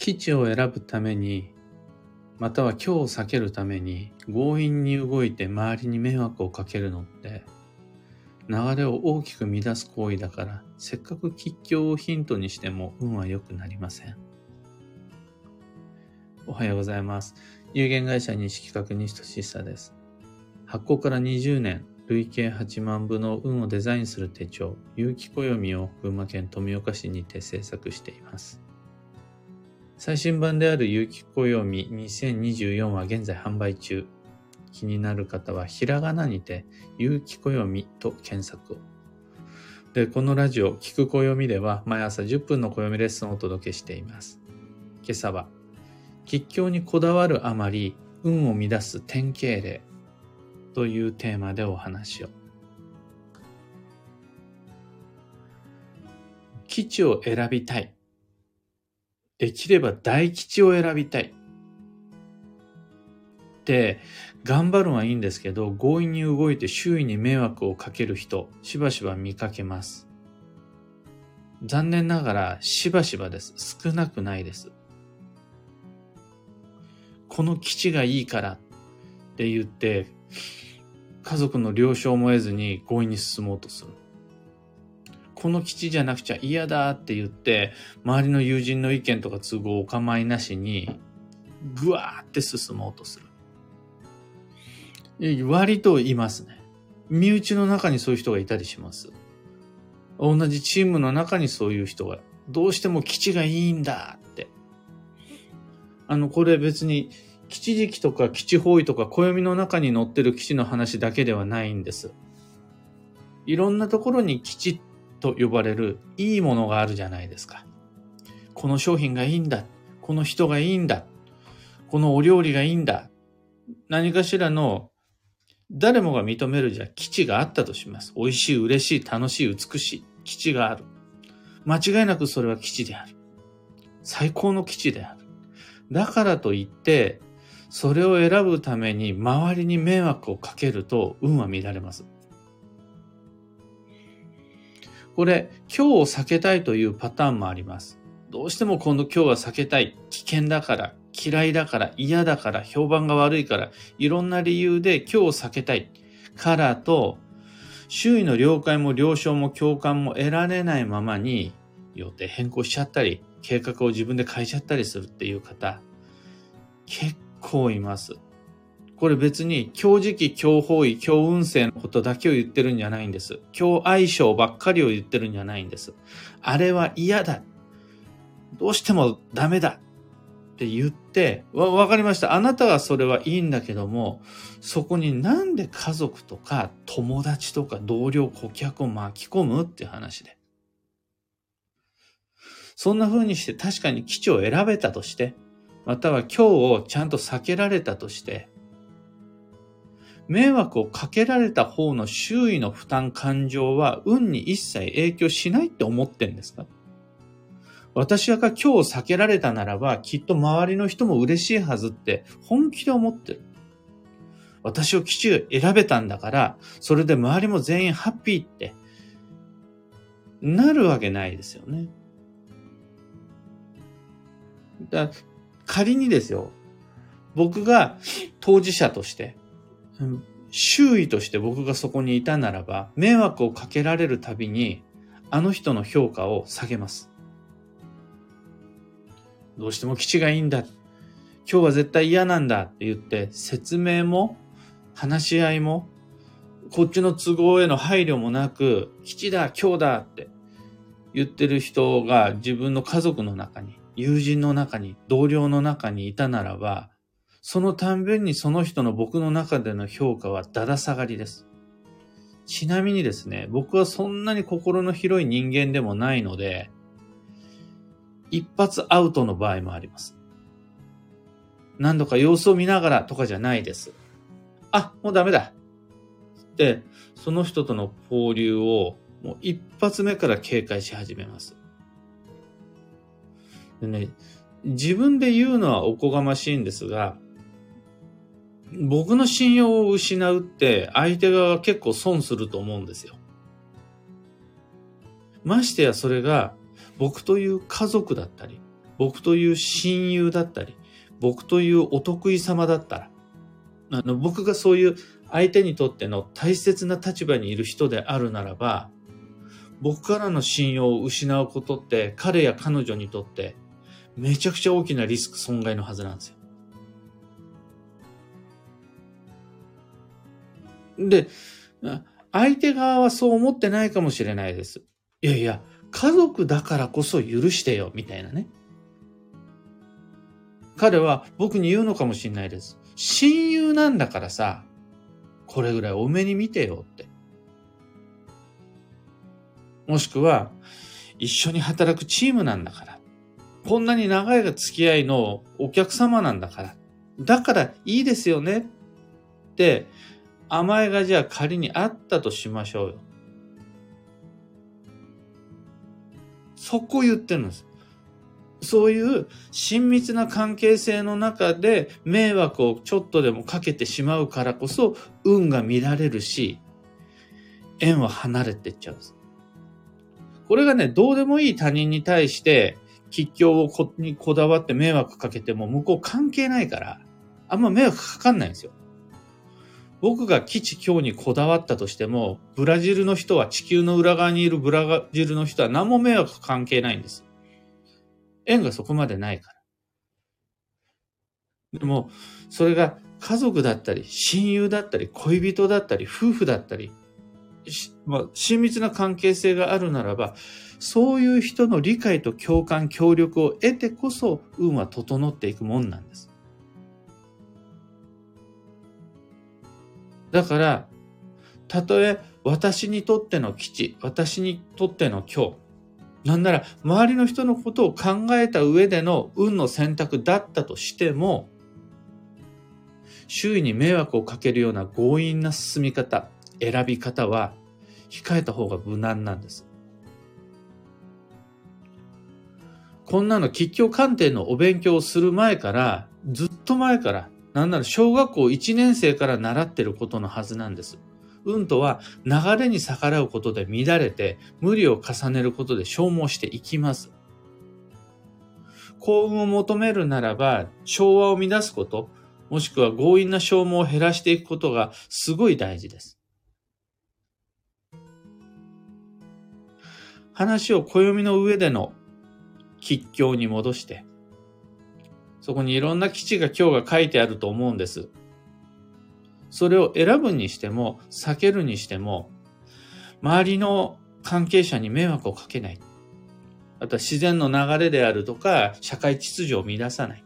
基地を選ぶために、または今日を避けるために強引に動いて周りに迷惑をかけるのって流れを大きく乱す行為だからせっかく吉祥をヒントにしても運は良くなりません。おはようございます。有限会社西企画西俊久です。発行から20年、累計8万部の運をデザインする手帳、有機暦を群馬県富岡市にて制作しています。最新版である有機暦2024は現在販売中。気になる方はひらがなにて有機暦と検索を。で、このラジオ、聞く暦では毎朝10分の暦レッスンをお届けしています。今朝は、吉祥にこだわるあまり運を乱す典型例というテーマでお話を。基地を選びたい。できれば大吉を選びたい。で、頑張るはいいんですけど、強引に動いて周囲に迷惑をかける人、しばしば見かけます。残念ながら、しばしばです。少なくないです。この基地がいいからって言って、家族の了承も得ずに強引に進もうとする。この基地じゃなくちゃ嫌だって言って、周りの友人の意見とか都合お構いなしに、ぐわーって進もうとする。割といますね。身内の中にそういう人がいたりします。同じチームの中にそういう人が、どうしても基地がいいんだって。あの、これ別に基地時期とか基地方位とか暦の中に載ってる基地の話だけではないんです。いろんなところに基地っと呼ばれるいいものがあるじゃないですか。この商品がいいんだ。この人がいいんだ。このお料理がいいんだ。何かしらの誰もが認めるじゃ基地があったとします。美味しい、嬉しい、楽しい、美しい基地がある。間違いなくそれは基地である。最高の基地である。だからといって、それを選ぶために周りに迷惑をかけると運は乱れます。これ、今日を避けたいというパターンもあります。どうしても今度今日は避けたい。危険だから、嫌いだから、嫌だから、評判が悪いから、いろんな理由で今日を避けたい。からと、周囲の了解も了承も共感も得られないままに予定変更しちゃったり、計画を自分で変えちゃったりするっていう方、結構います。これ別に強磁気、強方位、強運勢のことだけを言ってるんじゃないんです。強相性ばっかりを言ってるんじゃないんです。あれは嫌だ。どうしてもダメだ。って言って、わ、わかりました。あなたはそれはいいんだけども、そこになんで家族とか友達とか同僚、顧客を巻き込むっていう話で。そんな風にして確かに基地を選べたとして、または今日をちゃんと避けられたとして、迷惑をかけられた方の周囲の負担感情は運に一切影響しないって思ってんですか？私が今日避けられたならば、きっと周りの人も嬉しいはずって本気で思ってる。私を基地選べたんだから、それで周りも全員ハッピーってなるわけないですよね。だ仮にですよ、僕が当事者として周囲として僕がそこにいたならば、迷惑をかけられるたびに、あの人の評価を下げます。どうしても基地がいいんだ。今日は絶対嫌なんだって言って、説明も、話し合いも、こっちの都合への配慮もなく、基地だ、今日だって言ってる人が自分の家族の中に、友人の中に、同僚の中にいたならば、そのたんびにその人の僕の中での評価はだだ下がりです。ちなみにですね、僕はそんなに心の広い人間でもないので、一発アウトの場合もあります。何度か様子を見ながらとかじゃないです。あ、もうダメだ。で、その人との交流をもう一発目から警戒し始めます。でね、自分で言うのはおこがましいんですが、僕の信用を失うって相手側は結構損すると思うんですよ。ましてやそれが僕という家族だったり、僕という親友だったり、僕というお得意様だったら、あの僕がそういう相手にとっての大切な立場にいる人であるならば、僕からの信用を失うことって彼や彼女にとってめちゃくちゃ大きなリスク損害のはずなんですよ。で、相手側はそう思ってないかもしれないです。いやいや、家族だからこそ許してよ、みたいなね。彼は僕に言うのかもしれないです。親友なんだからさ、これぐらい多めに見てよって。もしくは、一緒に働くチームなんだから。こんなに長い付き合いのお客様なんだから。だからいいですよねって、甘えがじゃあ仮にあったとしましょうよ。そこ言ってるんです。そういう親密な関係性の中で迷惑をちょっとでもかけてしまうからこそ運が乱れるし、縁は離れてっちゃうんです。これがね、どうでもいい他人に対して吉祥をこにこだわって迷惑かけても向こう関係ないから、あんま迷惑かかんないんですよ。僕が基地今日にこだわったとしても、ブラジルの人は地球の裏側にいるブラジルの人は何も迷惑関係ないんです。縁がそこまでないから。でも、それが家族だったり、親友だったり、恋人だったり、夫婦だったり、まあ、親密な関係性があるならば、そういう人の理解と共感、協力を得てこそ、運は整っていくもんなんです。だから、たとえ私にとっての基地、私にとっての今日、なんなら周りの人のことを考えた上での運の選択だったとしても、周囲に迷惑をかけるような強引な進み方、選び方は控えた方が無難なんです。こんなの吉祥鑑定のお勉強をする前から、ずっと前からなんなら小学校1年生から習ってることのはずなんです。運とは流れに逆らうことで乱れて、無理を重ねることで消耗していきます。幸運を求めるならば、昭和を乱すこと、もしくは強引な消耗を減らしていくことがすごい大事です。話を暦の上での吉祥に戻して、そこにいろんな基地が今日が書いてあると思うんです。それを選ぶにしても、避けるにしても、周りの関係者に迷惑をかけない。あとは自然の流れであるとか、社会秩序を乱さない。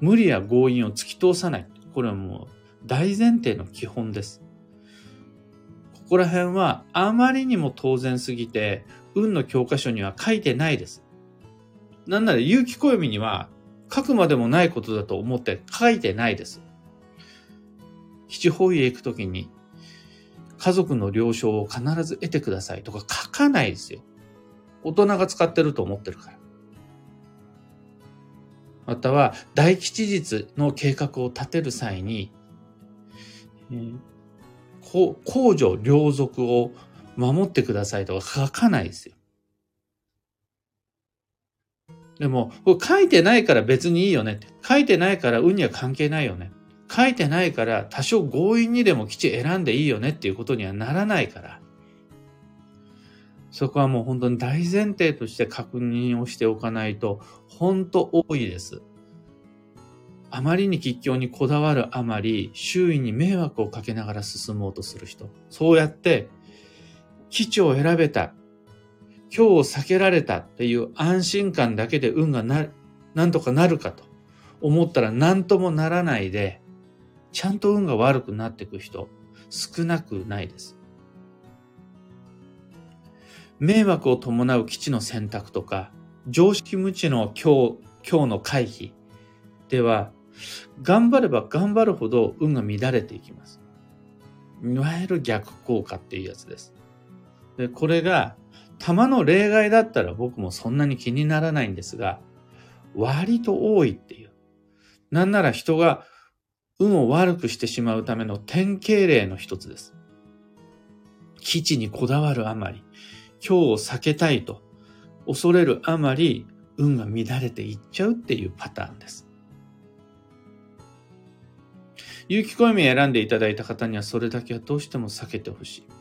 無理や強引を突き通さない。これはもう大前提の基本です。ここら辺はあまりにも当然すぎて、運の教科書には書いてないです。なんなら有機暦には書くまでもないことだと思って書いてないです。七方位へ行くときに家族の了承を必ず得てくださいとか書かないですよ。大人が使ってると思ってるから。または大吉日の計画を立てる際に、えー、公序良俗を守ってくださいとか書かないですよ。でも、書いてないから別にいいよねって。書いてないから運には関係ないよね。書いてないから多少強引にでも基地選んでいいよねっていうことにはならないから。そこはもう本当に大前提として確認をしておかないと、本当多いです。あまりに吉祥にこだわるあまり、周囲に迷惑をかけながら進もうとする人。そうやって、基地を選べた、今日を避けられたっていう安心感だけで運がな、なんとかなるかと思ったら何ともならないで、ちゃんと運が悪くなっていく人少なくないです。迷惑を伴う基地の選択とか、常識無知の今日、今日の回避では、頑張れば頑張るほど運が乱れていきます。いわゆる逆効果っていうやつです。で、これが玉の例外だったら僕もそんなに気にならないんですが、割と多いっていう。なんなら人が運を悪くしてしまうための典型例の一つです。基地にこだわるあまり、今日を避けたいと恐れるあまり、運が乱れていっちゃうっていうパターンです。有機暦選んでいただいた方にはそれだけはどうしても避けてほしい。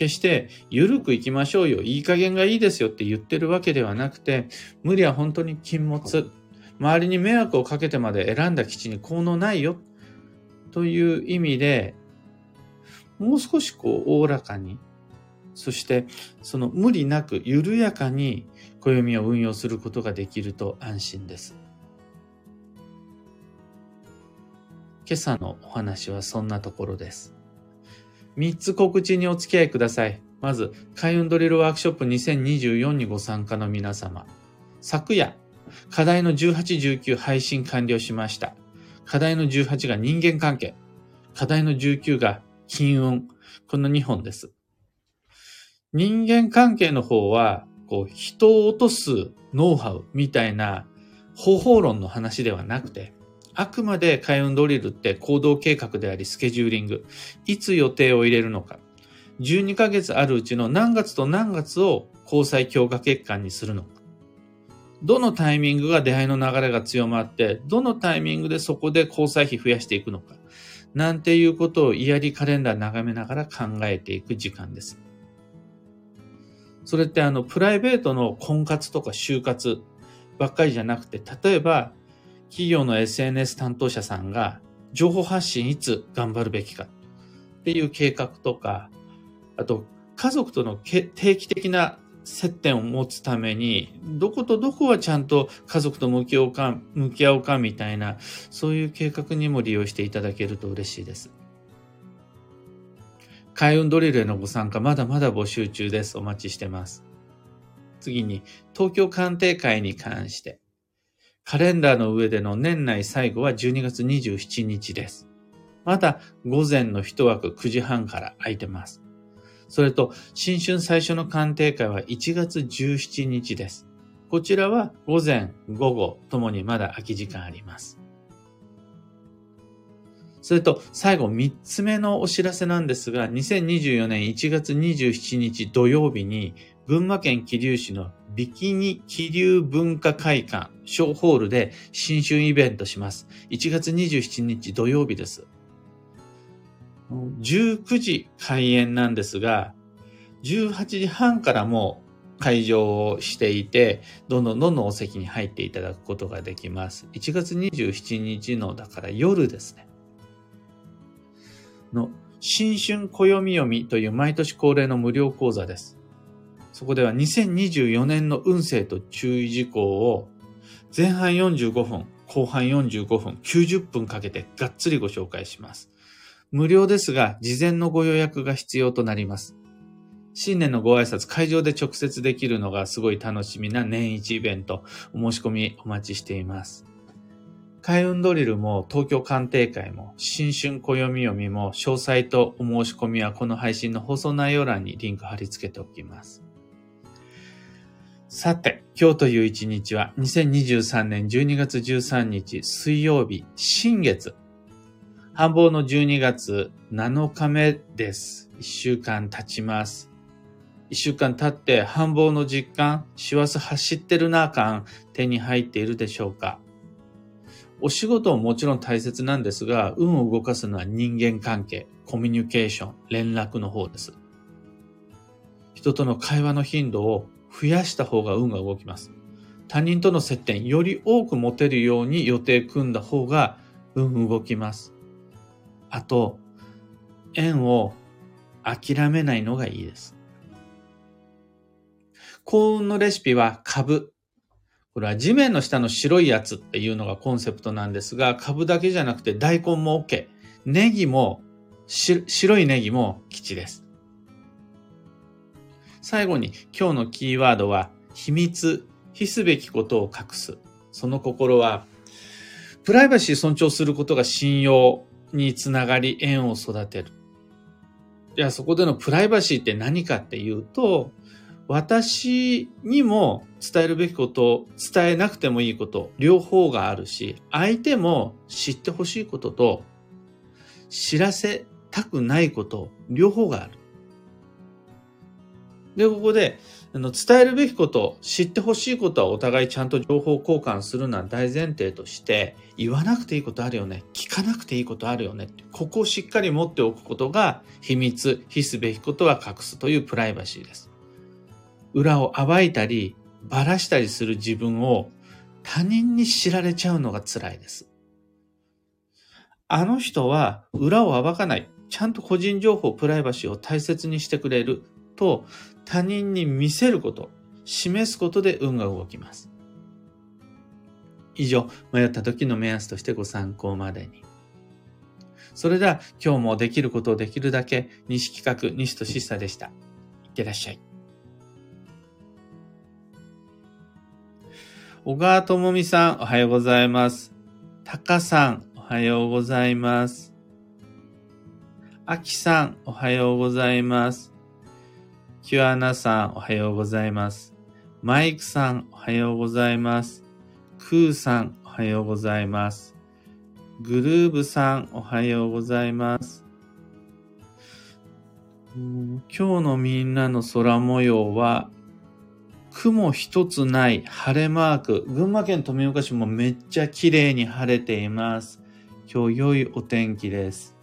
決して、ゆるくいきましょうよ、いい加減がいいですよって言ってるわけではなくて、無理は本当に禁物。周りに迷惑をかけてまで選んだ基地に効能ないよ。という意味で、もう少しこう、おおらかに、そして、その無理なく緩やかに暦を運用することができると安心です。今朝のお話はそんなところです。3つ告知にお付き合いください。まず、開運ドリルワークショップ2024にご参加の皆様。昨夜、課題の18、19配信完了しました。課題の18が人間関係。課題の19が金運。この2本です。人間関係の方は、こう、人を落とすノウハウみたいな方法論の話ではなくて、あくまで開運ドリルって行動計画でありスケジューリング。いつ予定を入れるのか。12ヶ月あるうちの何月と何月を交際強化欠陥にするのか。どのタイミングが出会いの流れが強まって、どのタイミングでそこで交際費増やしていくのか。なんていうことをイヤリカレンダー眺めながら考えていく時間です。それってあの、プライベートの婚活とか就活ばっかりじゃなくて、例えば、企業の SNS 担当者さんが情報発信いつ頑張るべきかっていう計画とか、あと家族との定期的な接点を持つために、どことどこはちゃんと家族と向き合うか、向き合うかみたいな、そういう計画にも利用していただけると嬉しいです。開運ドリルへのご参加まだまだ募集中です。お待ちしてます。次に、東京鑑定会に関して。カレンダーの上での年内最後は12月27日です。まだ午前の一枠9時半から空いてます。それと、新春最初の鑑定会は1月17日です。こちらは午前、午後ともにまだ空き時間あります。それと、最後3つ目のお知らせなんですが、2024年1月27日土曜日に、群馬県桐生市のビキニ気流文化会館小ホールで新春イベントします。1月27日土曜日です。19時開演なんですが、18時半からも会場をしていて、どんどんどんどんお席に入っていただくことができます。1月27日の、だから夜ですね。の、新春暦読みという毎年恒例の無料講座です。そこでは2024年の運勢と注意事項を前半45分、後半45分、90分かけてがっつりご紹介します。無料ですが、事前のご予約が必要となります。新年のご挨拶、会場で直接できるのがすごい楽しみな年一イベント、お申し込みお待ちしています。開運ドリルも東京鑑定会も新春暦読みも詳細とお申し込みはこの配信の放送内容欄にリンク貼り付けておきます。さて、今日という一日は2023年12月13日水曜日、新月。繁忙の12月7日目です。1週間経ちます。1週間経って繁忙の実感、師走走ってるなあ感、手に入っているでしょうかお仕事ももちろん大切なんですが、運を動かすのは人間関係、コミュニケーション、連絡の方です。人との会話の頻度を増やした方が運が動きます。他人との接点、より多く持てるように予定組んだ方が運動きます。あと、縁を諦めないのがいいです。幸運のレシピは株。これは地面の下の白いやつっていうのがコンセプトなんですが、株だけじゃなくて大根も OK。ネギも、白いネギも基地です。最後に今日のキーワードは秘密、秘すべきことを隠す。その心は、プライバシー尊重することが信用につながり縁を育てる。じゃあそこでのプライバシーって何かっていうと、私にも伝えるべきこと、伝えなくてもいいこと、両方があるし、相手も知ってほしいことと、知らせたくないこと、両方がある。で、ここで、あの伝えるべきこと、知ってほしいことはお互いちゃんと情報交換するのは大前提として、言わなくていいことあるよね。聞かなくていいことあるよね。ここをしっかり持っておくことが秘密、非すべきことは隠すというプライバシーです。裏を暴いたり、ばらしたりする自分を他人に知られちゃうのが辛いです。あの人は裏を暴かない。ちゃんと個人情報、プライバシーを大切にしてくれると他人に見せること、示すことで運が動きます。以上、迷った時の目安としてご参考までに。それでは今日もできることをできるだけ西企画、西としさでした。いってらっしゃい。小川智美さん、おはようございます。タカさん、おはようございます。アキさん、おはようございます。キュアナさん、おはようございます。マイクさん、おはようございます。クーさん、おはようございます。グルーブさん、おはようございます。今日のみんなの空模様は、雲一つない晴れマーク。群馬県富岡市もめっちゃ綺麗に晴れています。今日良いお天気です。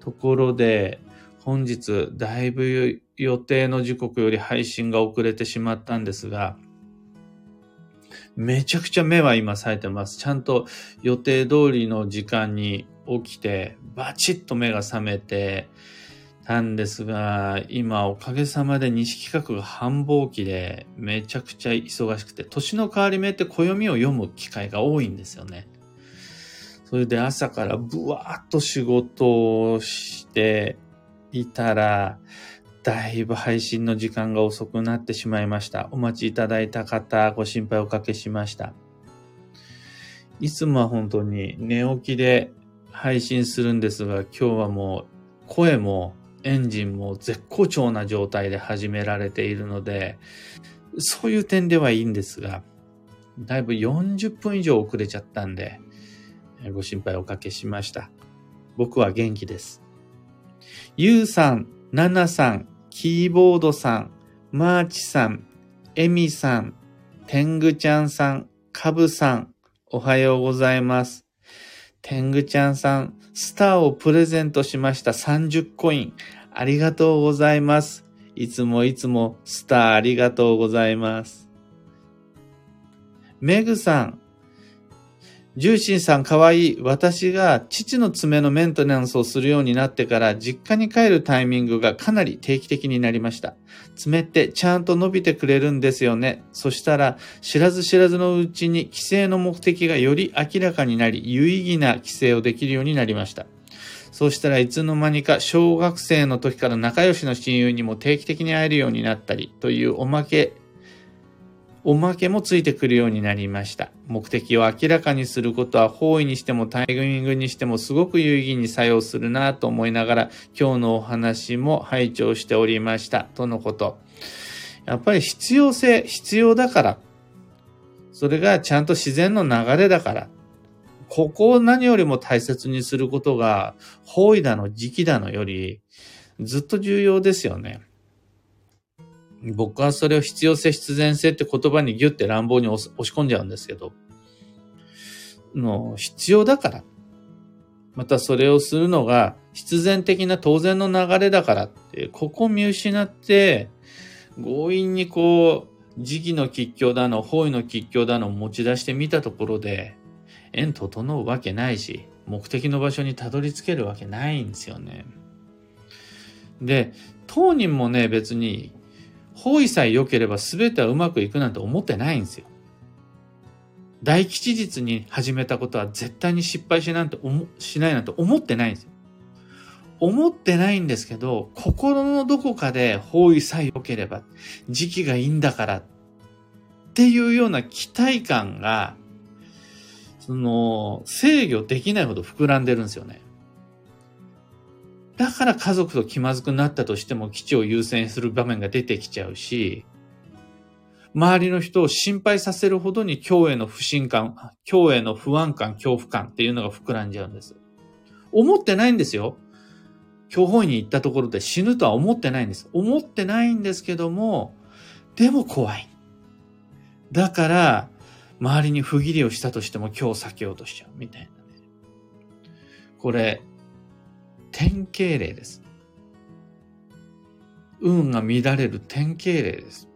ところで、本日だいぶ予定の時刻より配信が遅れてしまったんですが、めちゃくちゃ目は今冴えてます。ちゃんと予定通りの時間に起きて、バチッと目が覚めてたんですが、今おかげさまで西企画が繁忙期でめちゃくちゃ忙しくて、年の変わり目って暦を読む機会が多いんですよね。それで朝からブワーッと仕事をしていたら、だいぶ配信の時間が遅くなってしまいました。お待ちいただいた方、ご心配おかけしました。いつもは本当に寝起きで配信するんですが、今日はもう声もエンジンも絶好調な状態で始められているので、そういう点ではいいんですが、だいぶ40分以上遅れちゃったんで、ご心配おかけしました。僕は元気です。ゆうさん、ななさん、キーボードさん、マーチさん、エミさん、てんぐちゃんさん、かぶさん、おはようございます。てんぐちゃんさん、スターをプレゼントしました30コイン。ありがとうございます。いつもいつもスターありがとうございます。メグさん、ジューシンさんかわいい。私が父の爪のメンテナンスをするようになってから実家に帰るタイミングがかなり定期的になりました。爪ってちゃんと伸びてくれるんですよね。そしたら知らず知らずのうちに帰省の目的がより明らかになり有意義な帰省をできるようになりました。そうしたらいつの間にか小学生の時から仲良しの親友にも定期的に会えるようになったりというおまけおまけもついてくるようになりました。目的を明らかにすることは方位にしてもタイミングにしてもすごく有意義に作用するなと思いながら今日のお話も拝聴しておりました。とのこと。やっぱり必要性、必要だから。それがちゃんと自然の流れだから。ここを何よりも大切にすることが方位だの時期だのよりずっと重要ですよね。僕はそれを必要性、必然性って言葉にギュッて乱暴に押し込んじゃうんですけど、の必要だから。またそれをするのが必然的な当然の流れだからって、ここを見失って、強引にこう、時期の吉凶だの、方位の吉凶だのを持ち出してみたところで、縁整うわけないし、目的の場所にたどり着けるわけないんですよね。で、当人もね、別に方位さえ良ければ全てはうまくいくなんて思ってないんですよ。大吉日に始めたことは絶対に失敗しなんて思しないなんて思ってないんですよ。思ってないんですけど、心のどこかで方位さえ良ければ、時期がいいんだからっていうような期待感が、その、制御できないほど膨らんでるんですよね。だから家族と気まずくなったとしても基地を優先する場面が出てきちゃうし、周りの人を心配させるほどに今日への不信感、今日への不安感、恐怖感っていうのが膨らんじゃうんです。思ってないんですよ。教本に行ったところで死ぬとは思ってないんです。思ってないんですけども、でも怖い。だから、周りに不義理をしたとしても今日避けようとしちゃう。みたいなね。これ、典型例です。運が乱れる典型例です。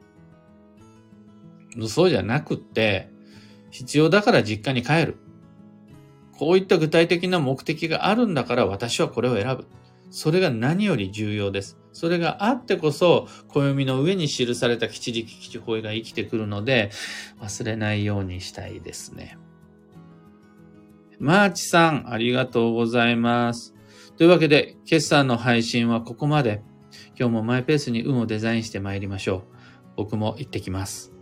そうじゃなくって、必要だから実家に帰る。こういった具体的な目的があるんだから私はこれを選ぶ。それが何より重要です。それがあってこそ、暦の上に記された吉時吉法が生きてくるので、忘れないようにしたいですね。マーチさん、ありがとうございます。というわけで、決算の配信はここまで。今日もマイペースに運をデザインして参りましょう。僕も行ってきます。